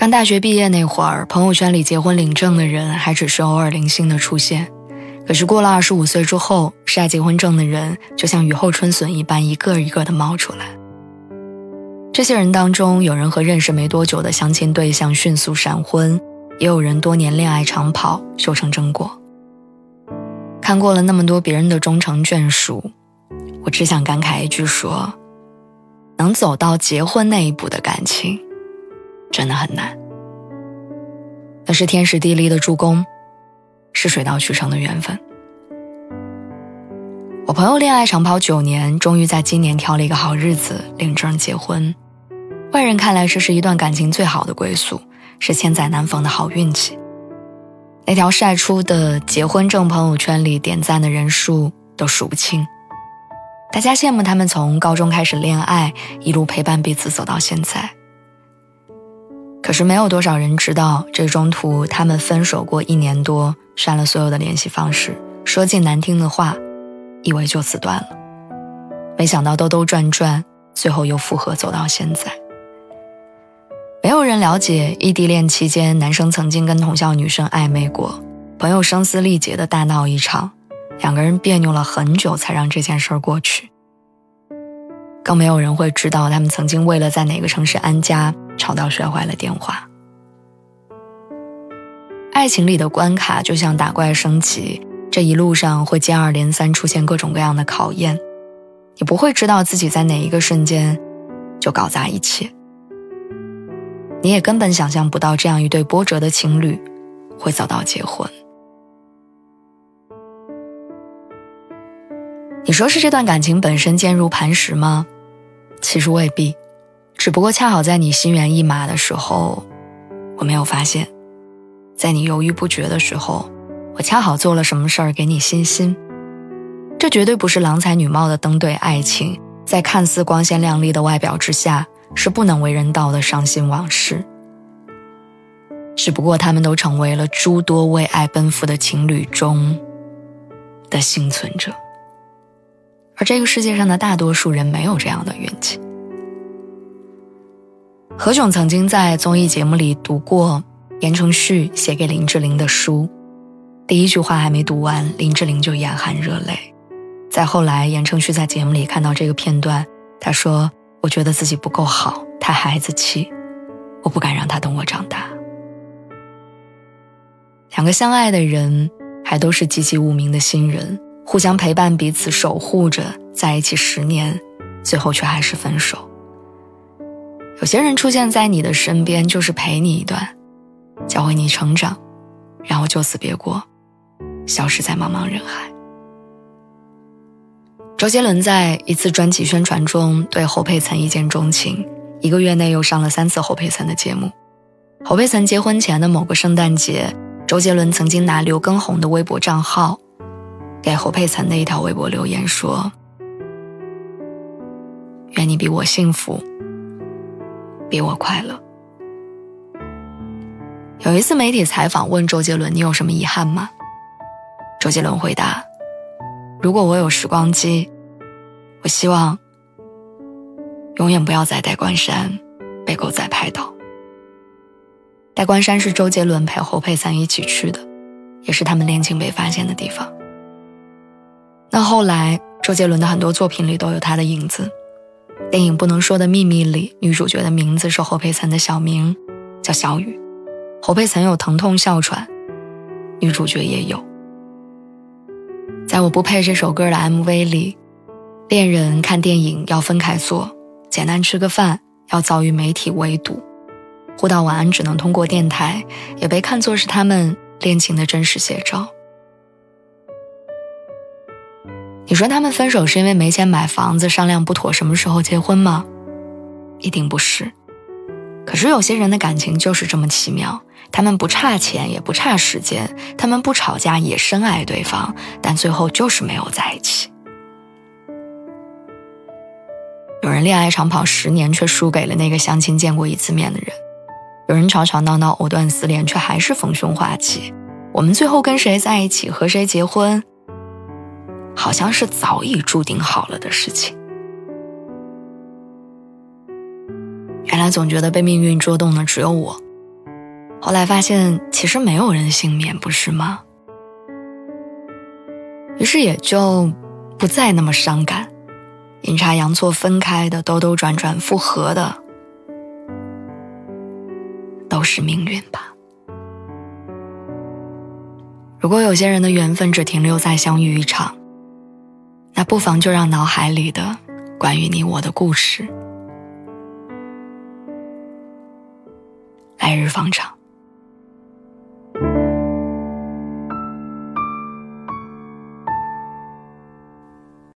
刚大学毕业那会儿，朋友圈里结婚领证的人还只是偶尔零星的出现。可是过了二十五岁之后，晒结婚证的人就像雨后春笋一般，一个一个的冒出来。这些人当中，有人和认识没多久的相亲对象迅速闪婚，也有人多年恋爱长跑修成正果。看过了那么多别人的终成眷属，我只想感慨一句：说，能走到结婚那一步的感情。真的很难，那是天时地利的助攻，是水到渠成的缘分。我朋友恋爱长跑九年，终于在今年挑了一个好日子领证结婚。外人看来，这是一段感情最好的归宿，是千载难逢的好运气。那条晒出的结婚证朋友圈里点赞的人数都数不清，大家羡慕他们从高中开始恋爱，一路陪伴彼此走到现在。可是没有多少人知道，这中途他们分手过一年多，删了所有的联系方式，说尽难听的话，以为就此断了。没想到兜兜转转，最后又复合，走到现在。没有人了解异地恋期间，男生曾经跟同校女生暧昧过，朋友声嘶力竭的大闹一场，两个人别扭了很久，才让这件事儿过去。更没有人会知道，他们曾经为了在哪个城市安家。吵到摔坏了电话。爱情里的关卡就像打怪升级，这一路上会接二连三出现各种各样的考验，你不会知道自己在哪一个瞬间就搞砸一切。你也根本想象不到这样一对波折的情侣会走到结婚。你说是这段感情本身坚如磐石吗？其实未必。只不过恰好在你心猿意马的时候，我没有发现；在你犹豫不决的时候，我恰好做了什么事儿给你信心。这绝对不是郎才女貌的登对爱情，在看似光鲜亮丽的外表之下，是不能为人道的伤心往事。只不过他们都成为了诸多为爱奔赴的情侣中的幸存者，而这个世界上的大多数人没有这样的运气。何炅曾经在综艺节目里读过言承旭写给林志玲的书，第一句话还没读完，林志玲就眼含热泪。再后来，言承旭在节目里看到这个片段，他说：“我觉得自己不够好，太孩子气，我不敢让他等我长大。”两个相爱的人，还都是籍籍无名的新人，互相陪伴彼此，守护着在一起十年，最后却还是分手。有些人出现在你的身边，就是陪你一段，教会你成长，然后就此别过，消失在茫茫人海。周杰伦在一次专辑宣传中对侯佩岑一见钟情，一个月内又上了三次侯佩岑的节目。侯佩岑结婚前的某个圣诞节，周杰伦曾经拿刘畊宏的微博账号，给侯佩岑的一条微博留言说：“愿你比我幸福。”比我快乐。有一次媒体采访问周杰伦：“你有什么遗憾吗？”周杰伦回答：“如果我有时光机，我希望永远不要在戴冠山被狗仔拍到。戴冠山是周杰伦陪侯佩岑一起去的，也是他们恋情被发现的地方。那后来，周杰伦的很多作品里都有他的影子。”电影《不能说的秘密》里，女主角的名字是侯佩岑的小名，叫小雨。侯佩岑有疼痛哮喘，女主角也有。在我不配这首歌的 MV 里，恋人看电影要分开坐，简单吃个饭要遭遇媒体围堵，互道晚安只能通过电台，也被看作是他们恋情的真实写照。你说他们分手是因为没钱买房子，商量不妥什么时候结婚吗？一定不是。可是有些人的感情就是这么奇妙，他们不差钱也不差时间，他们不吵架也深爱对方，但最后就是没有在一起。有人恋爱长跑十年，却输给了那个相亲见过一次面的人；有人吵吵闹闹，藕断丝连，却还是逢凶化吉。我们最后跟谁在一起，和谁结婚，好像是早已注定好了的事情。原来总觉得被命运捉弄的只有我，后来发现其实没有人幸免，不是吗？于是也就不再那么伤感。阴差阳错分开的，兜兜转转复合的，都是命运吧。如果有些人的缘分只停留在相遇一场，那不妨就让脑海里的关于你我的故事来日方长。